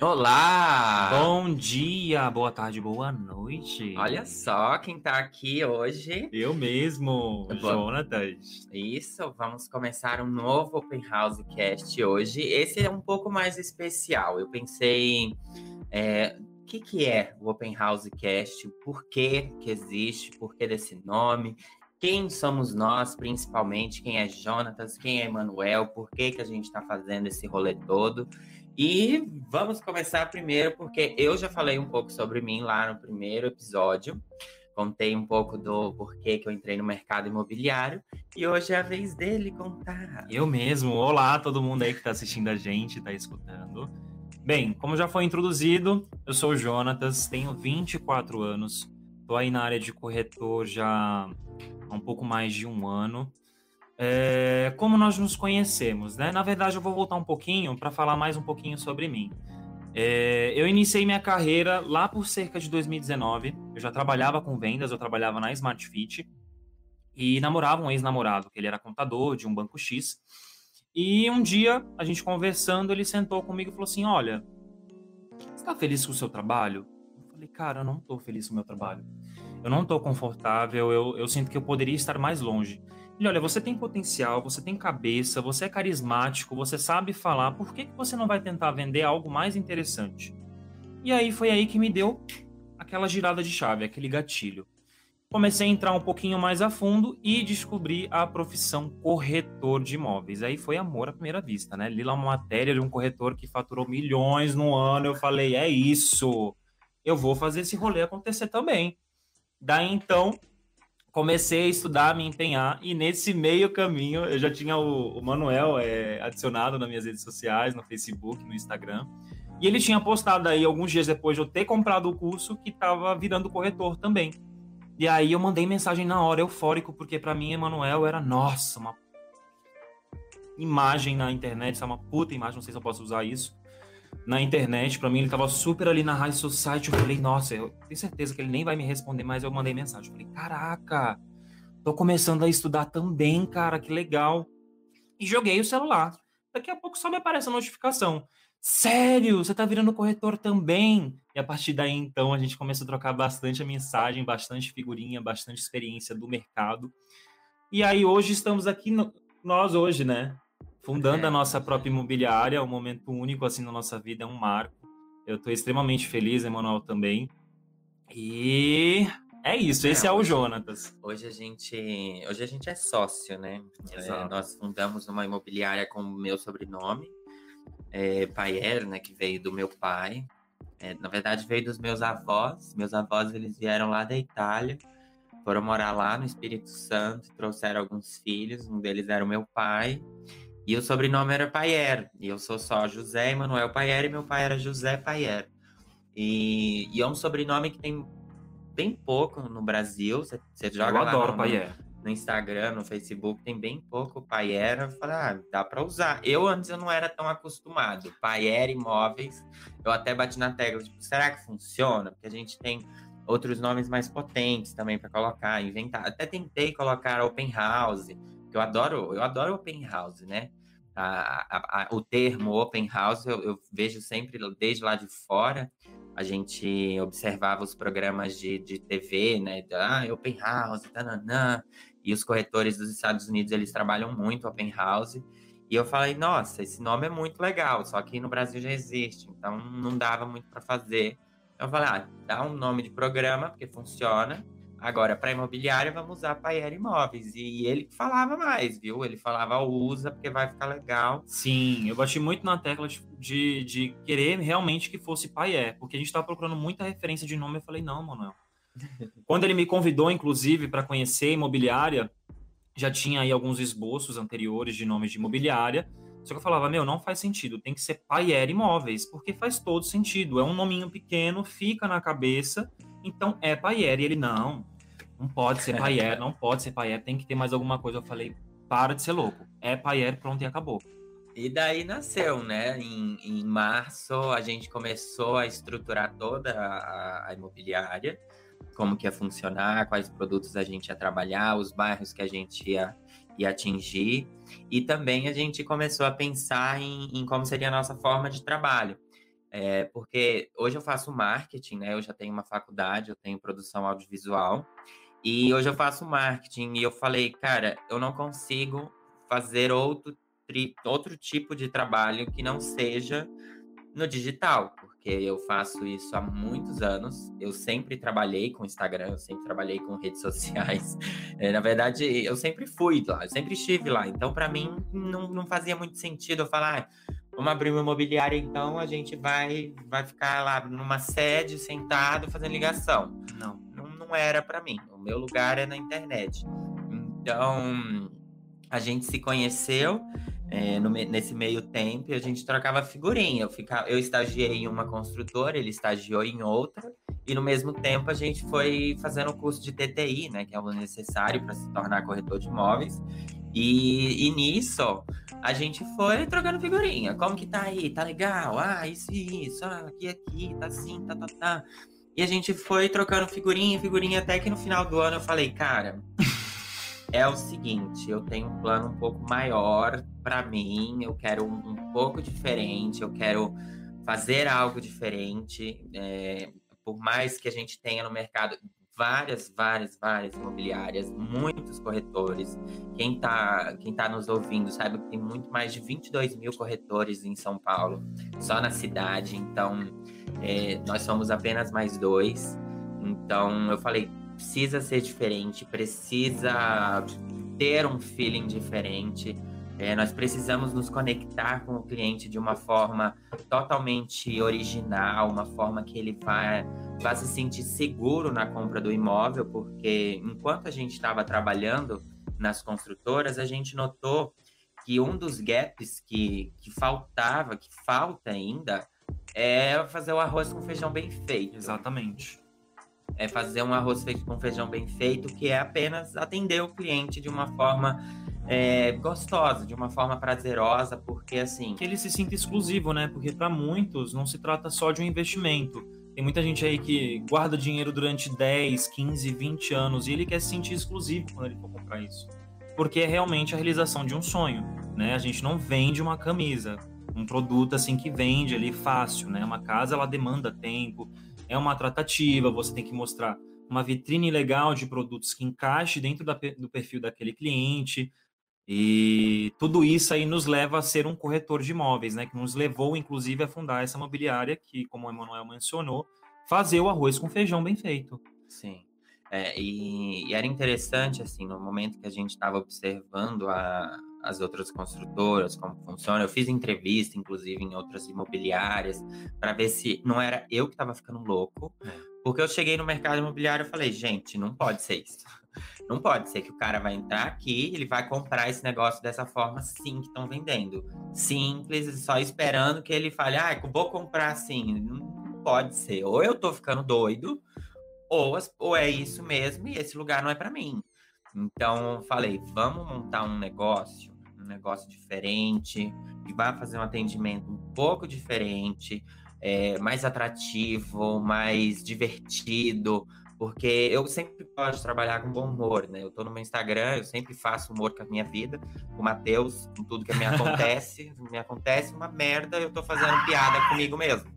Olá! Bom dia, boa tarde, boa noite. Olha só quem tá aqui hoje. Eu mesmo, Boa- Jonatas. Isso, vamos começar um novo Open House Cast hoje. Esse é um pouco mais especial. Eu pensei, é, o que, que é o Open House Cast? Por que que existe? Por que desse nome? Quem somos nós, principalmente? Quem é Jonatas? Quem é Emanuel? Por que, que a gente está fazendo esse rolê todo? E vamos começar primeiro, porque eu já falei um pouco sobre mim lá no primeiro episódio. Contei um pouco do porquê que eu entrei no mercado imobiliário. E hoje é a vez dele contar. Eu mesmo. Olá, todo mundo aí que tá assistindo a gente, tá escutando. Bem, como já foi introduzido, eu sou o Jonatas, tenho 24 anos, tô aí na área de corretor já há um pouco mais de um ano. É, como nós nos conhecemos, né? Na verdade, eu vou voltar um pouquinho para falar mais um pouquinho sobre mim. É, eu iniciei minha carreira lá por cerca de 2019. Eu já trabalhava com vendas, eu trabalhava na Smart Fit e namorava um ex-namorado, que ele era contador de um banco X. E um dia, a gente conversando, ele sentou comigo e falou assim: Olha, você tá feliz com o seu trabalho? Eu falei, cara, eu não tô feliz com o meu trabalho. Eu não tô confortável, eu, eu sinto que eu poderia estar mais longe. Ele, olha, você tem potencial, você tem cabeça, você é carismático, você sabe falar, por que, que você não vai tentar vender algo mais interessante? E aí foi aí que me deu aquela girada de chave, aquele gatilho. Comecei a entrar um pouquinho mais a fundo e descobri a profissão corretor de imóveis. Aí foi amor à primeira vista, né? Li lá uma matéria de um corretor que faturou milhões no ano. Eu falei, é isso, eu vou fazer esse rolê acontecer também. Daí então, comecei a estudar, me empenhar, e nesse meio caminho eu já tinha o, o Manuel é, adicionado nas minhas redes sociais, no Facebook, no Instagram. E ele tinha postado aí alguns dias depois de eu ter comprado o curso que estava virando corretor também. E aí eu mandei mensagem na hora, eufórico, porque para mim Emanuel era, nossa, uma imagem na internet, é uma puta imagem, não sei se eu posso usar isso. Na internet, para mim ele tava super ali na High Society, eu falei, nossa, eu tenho certeza que ele nem vai me responder, mas eu mandei mensagem. Eu falei, caraca, tô começando a estudar também, cara, que legal. E joguei o celular. Daqui a pouco só me aparece a notificação. Sério, você tá virando corretor também? E a partir daí, então, a gente começou a trocar bastante a mensagem, bastante figurinha, bastante experiência do mercado. E aí, hoje estamos aqui, no- nós hoje, né? Fundando É. a nossa própria imobiliária, um momento único, assim, na nossa vida, é um marco. Eu tô extremamente feliz, Emanuel também. E é isso, esse É, é o hoje- Jonatas. Hoje a gente, hoje a gente é sócio, né? É, nós fundamos uma imobiliária com o meu sobrenome, é, Paier, né? Que veio do meu pai. É, na verdade, veio dos meus avós. Meus avós eles vieram lá da Itália, foram morar lá no Espírito Santo, trouxeram alguns filhos. Um deles era o meu pai. E o sobrenome era Paier. E eu sou só José Emanuel Paier e meu pai era José Paier. E, e é um sobrenome que tem bem pouco no Brasil. Você joga Eu lá adoro no- Paier. no Instagram, no Facebook, tem bem pouco Paiera. Eu falei, ah, dá pra usar. Eu antes eu não era tão acostumado. Paiera Imóveis, eu até bati na tecla, tipo, será que funciona? Porque a gente tem outros nomes mais potentes também pra colocar, inventar. Até tentei colocar Open House, eu adoro, eu adoro Open House, né? A- a- a- o termo Open House eu, eu vejo sempre desde lá de fora. A gente observava os programas de, de TV, né? da, Ah, Open House, tananã. E os corretores dos Estados Unidos, eles trabalham muito open house. E eu falei, nossa, esse nome é muito legal, só que no Brasil já existe, então não dava muito para fazer. Eu falei, ah, dá um nome de programa, porque funciona. Agora, para imobiliária, vamos usar Paier Imóveis. E ele falava mais, viu? Ele falava, usa, porque vai ficar legal. Sim, eu bati muito na tecla de, de, querer realmente que fosse Paier, porque a gente tava procurando muita referência de nome. Eu falei, não, Manuel. Quando ele me convidou, inclusive, para conhecer a imobiliária, já tinha aí alguns esboços anteriores de nomes de imobiliária. Só que eu falava, meu, não faz sentido, tem que ser Paier Imóveis, porque faz todo sentido. É um nominho pequeno, fica na cabeça, então é Paier. E ele, não, não pode ser Paier, não pode ser Paier, tem que ter mais alguma coisa. Eu falei, para de ser louco, é Paier, pronto e acabou. E daí nasceu, né? Em, em março a gente começou a estruturar toda a, a imobiliária, como que ia funcionar, quais produtos a gente ia trabalhar, os bairros que a gente ia, ia atingir. E também a gente começou a pensar em, em como seria a nossa forma de trabalho. É, porque hoje eu faço marketing, né? Eu já tenho uma faculdade, eu tenho produção audiovisual. E hoje eu faço marketing e eu falei, cara, eu não consigo fazer outro, outro tipo de trabalho que não seja no digital, porque eu faço isso há muitos anos. Eu sempre trabalhei com Instagram, eu sempre trabalhei com redes sociais. É, na verdade, eu sempre fui lá, eu sempre estive lá. Então, para mim, não, não fazia muito sentido eu falar, Vamos abrir uma imobiliária, então a gente vai, vai ficar lá numa sede, sentado, fazendo ligação. Não, era para mim. O meu lugar é na internet. Então, a gente se conheceu é, no, nesse meio tempo e a gente trocava figurinha. Eu, ficava, eu estagiei em uma construtora, ele estagiou em outra. E no mesmo tempo a gente foi fazendo o curso de TTI, né, que é o necessário para se tornar corretor de imóveis. E, e, nisso, a gente foi trocando figurinha. Como que tá aí? Tá legal? Ah, isso e isso. Ah, aqui, aqui, tá assim, tá, tá, tá. E a gente foi trocando figurinha, figurinha, até que no final do ano eu falei, cara, é o seguinte, eu tenho um plano um pouco maior para mim, eu quero um, um, pouco diferente, eu quero fazer algo diferente. É, por mais que a gente tenha no mercado várias, várias, várias imobiliárias, muitos corretores. Quem está quem tá nos ouvindo sabe que tem muito mais de 22 mil corretores em São Paulo, só na cidade. Então, é, nós somos apenas mais dois. Então, eu falei, precisa ser diferente, precisa ter um feeling diferente. É, nós precisamos nos conectar com o cliente de uma forma totalmente original, uma forma que ele vai, vai se sentir seguro na compra do imóvel, porque enquanto a gente estava trabalhando nas construtoras, a gente notou que um dos gaps que, que faltava, que falta ainda, é fazer o arroz com feijão bem feito. Exatamente. É fazer um arroz feito com feijão bem feito, que é apenas atender o cliente de uma forma é, gostosa, de uma forma prazerosa, porque assim. Que ele se sinta exclusivo, né? Porque para muitos não se trata só de um investimento. Tem muita gente aí que guarda dinheiro durante 10, 15, 20 anos e ele quer se sentir exclusivo quando ele for comprar isso. Porque é realmente a realização de um sonho, né? A gente não vende uma camisa, um produto assim que vende ali fácil, né? Uma casa ela demanda tempo, é uma tratativa, você tem que mostrar uma vitrine legal de produtos que encaixe dentro da, do perfil daquele cliente, e tudo isso aí nos leva a ser um corretor de imóveis, né? Que nos levou, inclusive, a fundar essa imobiliária que, como o Emanuel mencionou, fazer o arroz com feijão bem feito. Sim. É, e, e, era interessante, assim, no momento que a gente estava observando a, as outras construtoras, como funciona. Eu fiz entrevista, inclusive, em outras imobiliárias, para ver se não era eu que estava ficando louco. É. Porque eu cheguei no mercado imobiliário e falei, gente, não pode ser isso. Não pode ser que o cara vai entrar aqui, ele vai comprar esse negócio dessa forma sim que estão vendendo. Simples, só esperando que ele fale, ah, vou comprar assim. Não pode ser. Ou eu tô ficando doido, ou, ou é isso mesmo e esse lugar não é para mim. Então, falei, vamos montar um negócio, negócio diferente, que vai fazer um atendimento um pouco diferente, é, mais atrativo, mais divertido, porque eu sempre gosto de trabalhar com bom humor, né? Eu tô no meu Instagram, eu sempre faço humor com a minha vida, com o Matheus, com tudo que me acontece. me acontece uma merda, eu tô fazendo piada comigo mesmo.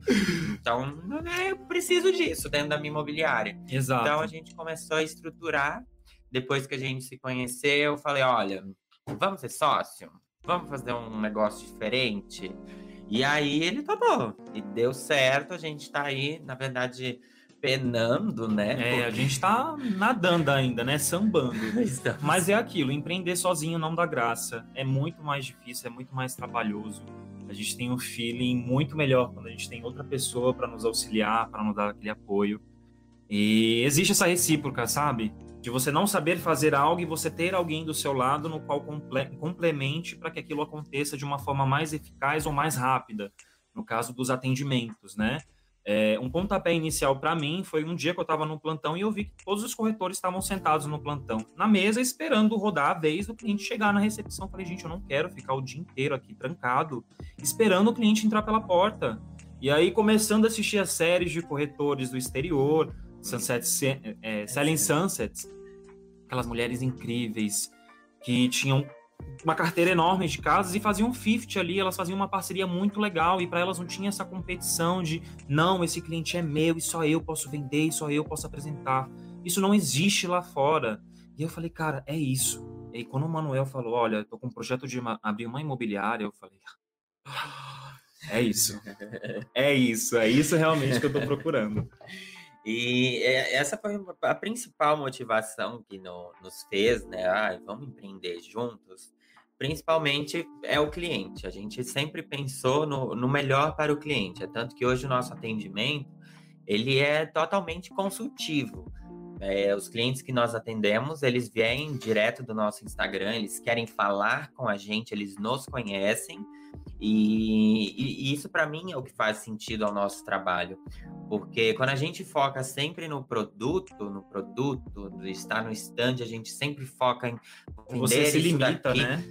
Então, né, eu preciso disso dentro da minha imobiliária. Exato. Então, a gente começou a estruturar. Depois que a gente se conheceu, eu falei: olha, vamos ser sócio? Vamos fazer um negócio diferente? E aí ele topou. E deu certo, a gente tá aí, na verdade penando, né? É, a gente tá nadando ainda, né? Sambando. Mas é aquilo, empreender sozinho não dá graça. É muito mais difícil, é muito mais trabalhoso. A gente tem um feeling muito melhor quando a gente tem outra pessoa para nos auxiliar, para nos dar aquele apoio. E existe essa recíproca, sabe? De você não saber fazer algo e você ter alguém do seu lado no qual complemente para que aquilo aconteça de uma forma mais eficaz ou mais rápida. No caso dos atendimentos, né? É, um pontapé inicial para mim foi um dia que eu estava no plantão e eu vi que todos os corretores estavam sentados no plantão, na mesa, esperando rodar a vez do cliente chegar na recepção. Falei, gente, eu não quero ficar o dia inteiro aqui trancado, esperando o cliente entrar pela porta. E aí, começando a assistir as séries de corretores do exterior, Sunset, é, Selling Sunsets, aquelas mulheres incríveis que tinham uma carteira enorme de casas e faziam um 50 ali, elas faziam uma parceria muito legal e para elas não tinha essa competição de não, esse cliente é meu e só eu posso vender e só eu posso apresentar. Isso não existe lá fora. E eu falei, cara, é isso. E aí, quando o Manuel falou, olha, tô com um projeto de abrir uma imobiliária, eu falei, ah, é isso. É isso, é isso realmente que eu tô procurando. E é, essa foi a principal motivação que no, nos fez, né? Ah, vamos empreender juntos. Principalmente é o cliente. A gente sempre pensou no, no melhor para o cliente. É tanto que hoje o nosso atendimento ele é totalmente consultivo. É, os clientes que nós atendemos, eles vêm direto do nosso Instagram, eles querem falar com a gente, eles nos conhecem e, e, isso, para mim, é o que faz sentido ao nosso trabalho. Porque quando a gente foca sempre no produto, no produto, estar no stand, a gente sempre foca em vender Você se limita, daqui. né?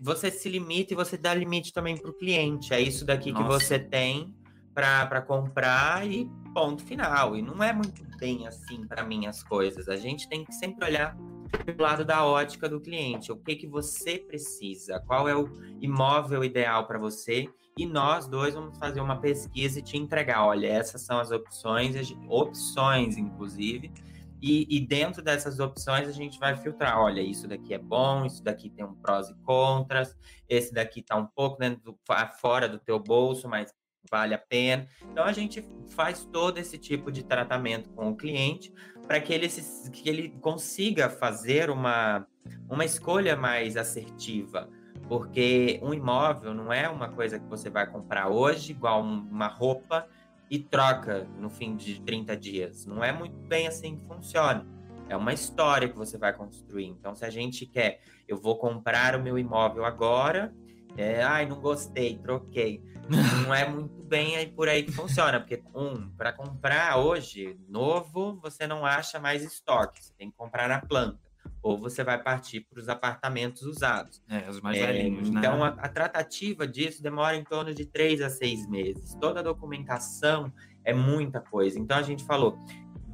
Você se limita e você dá limite também para o cliente. É isso daqui Nossa. que você tem para comprar e ponto final. E não é muito bem assim para mim as coisas. A gente tem que sempre olhar do lado da ótica do cliente. O que que você precisa? Qual é o imóvel ideal para você? E nós dois vamos fazer uma pesquisa e te entregar. Olha, essas são as opções, opções inclusive. E, e, dentro dessas opções a gente vai filtrar. Olha, isso daqui é bom, isso daqui tem um prós e contras, esse daqui está um pouco dentro do, fora do teu bolso, mas vale a pena. Então a gente faz todo esse tipo de tratamento com o cliente para que ele, se, que ele consiga fazer uma, uma escolha mais assertiva. Porque um imóvel não é uma coisa que você vai comprar hoje, igual uma roupa, e troca no fim de 30 dias. Não é muito bem assim que funciona. É uma história que você vai construir. Então, se a gente quer, eu vou comprar o meu imóvel agora, é, ai, não gostei, troquei não é muito bem aí por aí que funciona, porque um, para comprar hoje novo, você não acha mais estoque, você tem que comprar na planta. Ou você vai partir para os apartamentos usados. É, os mais é, velhinhos, né? Então, a, a, tratativa disso demora em torno de três a seis meses. Toda a documentação é muita coisa. Então, a gente falou,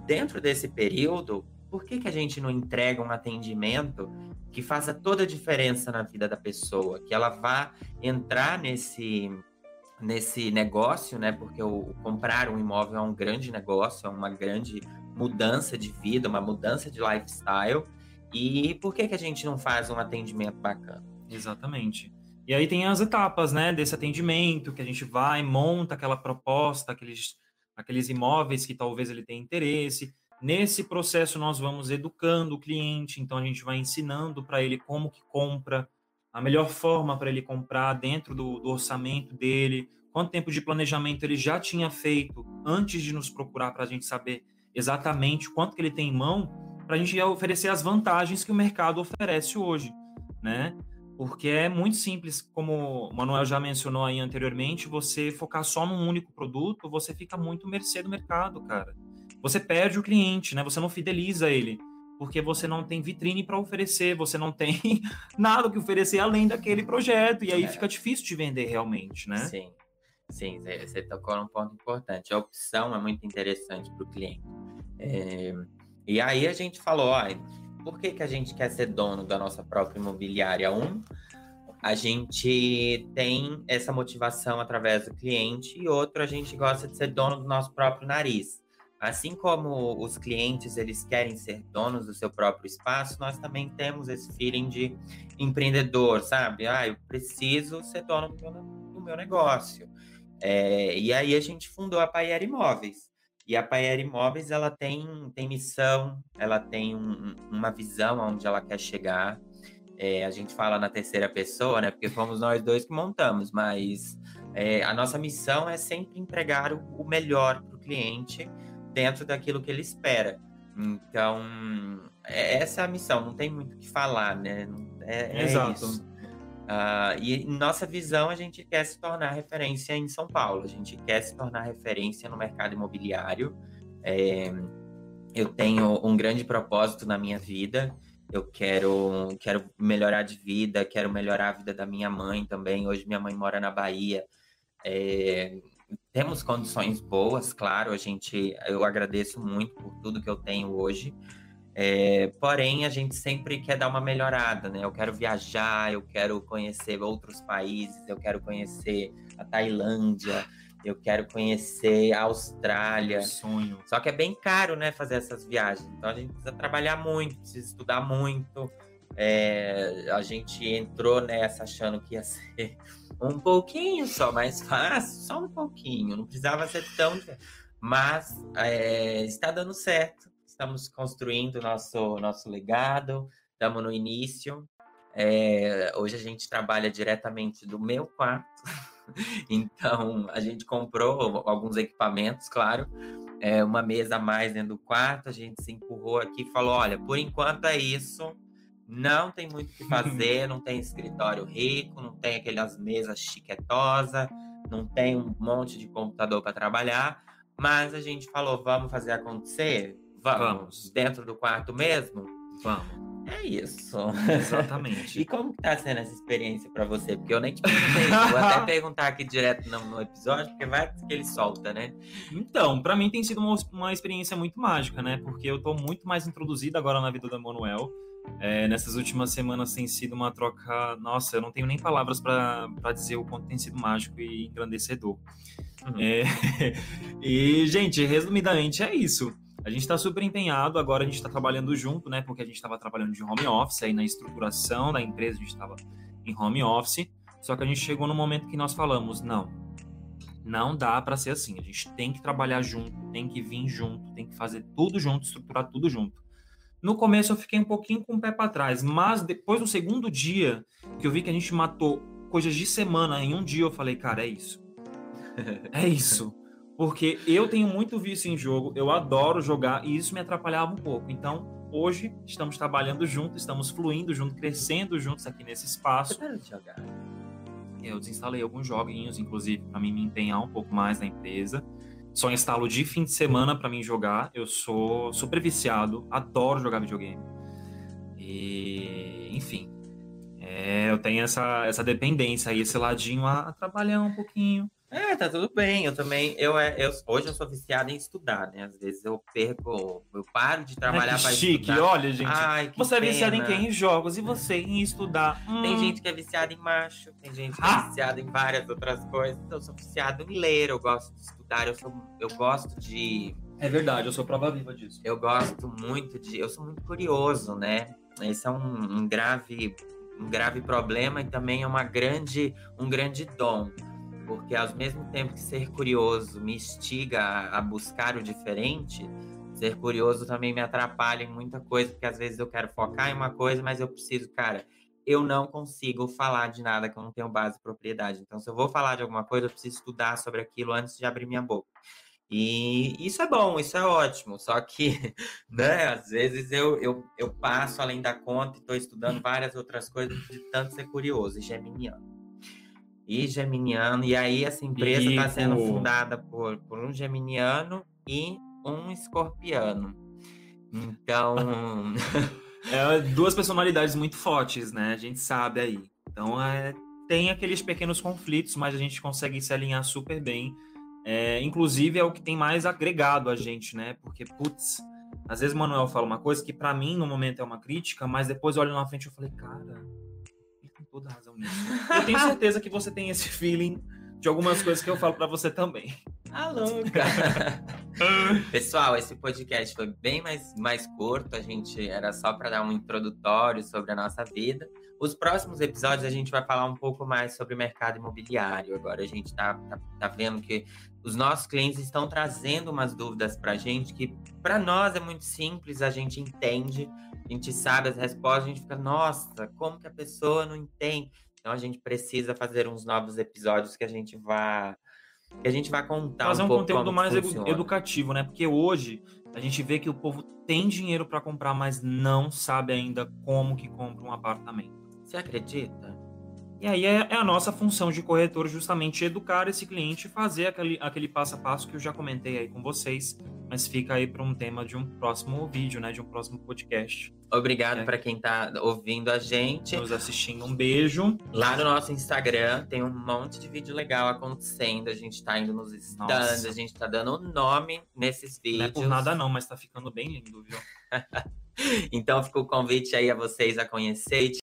dentro desse período, por que, que a gente não entrega um atendimento que faça toda a diferença na vida da pessoa? Que ela vá entrar nesse nesse negócio, né? Porque o, comprar um imóvel é um grande negócio, é uma grande mudança de vida, uma mudança de lifestyle. E por que, que a gente não faz um atendimento bacana? Exatamente. E aí tem as etapas, né, desse atendimento, que a gente vai, monta aquela proposta, aqueles, aqueles imóveis que talvez ele tenha interesse. Nesse processo nós vamos educando o cliente, então a gente vai ensinando para ele como que compra, a melhor forma para ele comprar dentro do, do, orçamento dele, quanto tempo de planejamento ele já tinha feito antes de nos procurar para a gente saber exatamente quanto que ele tem em mão, para a gente oferecer as vantagens que o mercado oferece hoje, né? Porque é muito simples, como o Manuel já mencionou aí anteriormente, você focar só num único produto, você fica muito mercê do mercado, cara. Você perde o cliente, né? Você não fideliza ele porque você não tem vitrine para oferecer, você não tem nada que oferecer além daquele projeto, e aí é. fica difícil de vender realmente, né? Sim, sim, você tocou num ponto importante. A opção é muito interessante para o cliente. É... E aí a gente falou, ó, por que, que a gente quer ser dono da nossa própria imobiliária? Um, a gente tem essa motivação através do cliente, e outro, a gente gosta de ser dono do nosso próprio nariz. Assim como os clientes eles querem ser donos do seu próprio espaço, nós também temos esse feeling de empreendedor, sabe? Ah, eu preciso ser dono do meu, do meu negócio. É, e aí a gente fundou a Paier Imóveis. E a Paier Imóveis ela tem, tem missão, ela tem um, uma visão aonde ela quer chegar. É, a gente fala na terceira pessoa, né? Porque fomos nós dois que montamos, mas é, a nossa missão é sempre entregar o, o melhor para o cliente dentro daquilo que ele espera. Então, é, essa é a missão, não tem muito o que falar, né? É, é Exato. isso. Uh, e nossa visão, a gente quer se tornar referência em São Paulo, a gente quer se tornar referência no mercado imobiliário. É, eu tenho um grande propósito na minha vida, eu quero, quero melhorar de vida, quero melhorar a vida da minha mãe também. Hoje minha mãe mora na Bahia. É, temos condições boas, claro, a gente, eu agradeço muito por tudo que eu tenho hoje. É, porém, a gente sempre quer dar uma melhorada, né? Eu quero viajar, eu quero conhecer outros países, eu quero conhecer a Tailândia, eu quero conhecer a Austrália. Sonho. Só que é bem caro, né, fazer essas viagens. Então a gente precisa trabalhar muito, precisa estudar muito. É, a gente entrou nessa achando que ia ser um pouquinho só mais fácil, só um pouquinho, não precisava ser tão. Mas é, está dando certo, estamos construindo nosso, nosso legado, estamos no início. É, hoje a gente trabalha diretamente do meu quarto, então a gente comprou alguns equipamentos, claro, é, uma mesa a mais dentro do quarto, a gente se empurrou aqui e falou: olha, por enquanto é isso. Não tem muito o que fazer, não tem escritório rico, tem aquelas mesas chiquetosas, não tem um monte de computador para trabalhar, mas a gente falou, vamos fazer acontecer? Vamos. vamos. Dentro do quarto mesmo? Vamos. É isso. Exatamente. e como que tá sendo essa experiência para você? Porque eu nem te perguntei, vou até perguntar aqui direto no, no, episódio, porque vai que ele solta, né? Então, para mim tem sido uma, uma experiência muito mágica, né? Porque eu tô muito mais introduzido agora na vida do Emanuel. É, nessas últimas semanas tem sido uma troca. Nossa, eu não tenho nem palavras para dizer o quanto tem sido mágico e engrandecedor. Uhum. É, e, gente, resumidamente é isso. A gente está super empenhado, agora a gente está trabalhando junto, né? Porque a gente estava trabalhando de home office, aí na estruturação da empresa a gente estava em home office. Só que a gente chegou no momento que nós falamos: não, não dá para ser assim. A gente tem que trabalhar junto, tem que vir junto, tem que fazer tudo junto, estruturar tudo junto. No começo eu fiquei um pouquinho com o pé para trás, mas depois do segundo dia que eu vi que a gente matou coisas de semana em um dia, eu falei, cara, é isso. é isso. Porque eu tenho muito vício em jogo, eu adoro jogar e isso me atrapalhava um pouco. Então, hoje estamos trabalhando juntos, estamos fluindo juntos, crescendo juntos aqui nesse espaço. Você de jogar? Eu desinstalei alguns joguinhos, inclusive, para mim me empenhar um pouco mais na empresa só instalo de fim de semana para mim jogar. Eu sou super viciado, adoro jogar videogame. E, enfim, é, eu tenho essa, essa dependência aí, esse ladinho a, a trabalhar um pouquinho. É, tá tudo bem. Eu também, eu, é, eu, hoje eu sou viciado em estudar, né? Às vezes eu perco, eu paro de trabalhar para chique, estudar. olha, gente. Ai, você pena. é viciado em quem? Em jogos. E você em estudar? Hum. Tem gente que é viciada em macho, tem gente que é ah. é viciada em várias outras coisas. Então, eu sou viciado em ler, eu gosto de estudar, eu, sou, eu gosto de. É verdade, eu sou prova viva disso. Eu gosto muito de. Eu sou muito curioso, né? Esse é um, um grave, um grave problema e também é uma grande, um grande dom porque ao mesmo tempo que ser curioso me instiga a, buscar o diferente, ser curioso também me atrapalha em muita coisa, porque às vezes eu quero focar em uma coisa, mas eu preciso, cara, eu não consigo falar de nada que eu não tenho base e propriedade. Então, se eu vou falar de alguma coisa, eu preciso estudar sobre aquilo antes de abrir minha boca. E isso é bom, isso é ótimo. Só que, né, às vezes eu, eu, eu passo além da conta e estou estudando várias outras coisas de tanto ser curioso e geminiano e geminiano. E aí essa empresa está sendo fundada por, por um geminiano e um escorpiano. Então. é, duas personalidades muito fortes, né? A gente sabe aí. Então é, tem aqueles pequenos conflitos, mas a gente consegue se alinhar super bem. É, inclusive é o que tem mais agregado a gente, né? Porque, putz, às vezes o Manuel fala uma coisa que para mim no momento é uma crítica, mas depois eu olho na frente e falei, cara, toda razão nisso. Eu tenho certeza que você tem esse feeling de algumas coisas que eu falo para você também. Ah, louca! Pessoal, esse podcast foi bem mais, mais curto. A gente era só para dar um introdutório sobre a nossa vida. Os próximos episódios a gente vai falar um pouco mais sobre mercado imobiliário. Agora a gente tá, tá, tá vendo que os nossos clientes estão trazendo umas dúvidas para a gente que para nós é muito simples, a gente entende, a gente sabe as respostas, a gente fica, nossa, como que a pessoa não entende? Então a gente precisa fazer uns novos episódios que a gente vá que a gente vai contar fazer um, um conteúdo mais educativo, né? Porque hoje a gente vê que o povo tem dinheiro para comprar, mas não sabe ainda como que compra um apartamento. Você acredita? E aí é, é, a nossa função de corretor justamente educar esse cliente e fazer aquele, aquele passo a passo que eu já comentei aí com vocês, mas fica aí para um tema de um próximo vídeo, né? De um próximo podcast. Obrigado É. para quem tá ouvindo a gente. Nos assistindo, um beijo. Lá no nosso Instagram tem um monte de vídeo legal acontecendo. A gente tá indo nos stands, a gente tá dando nome nesses Não é vídeos. por nada não, mas tá ficando bem lindo, viu? Então fica o convite aí a vocês a conhecer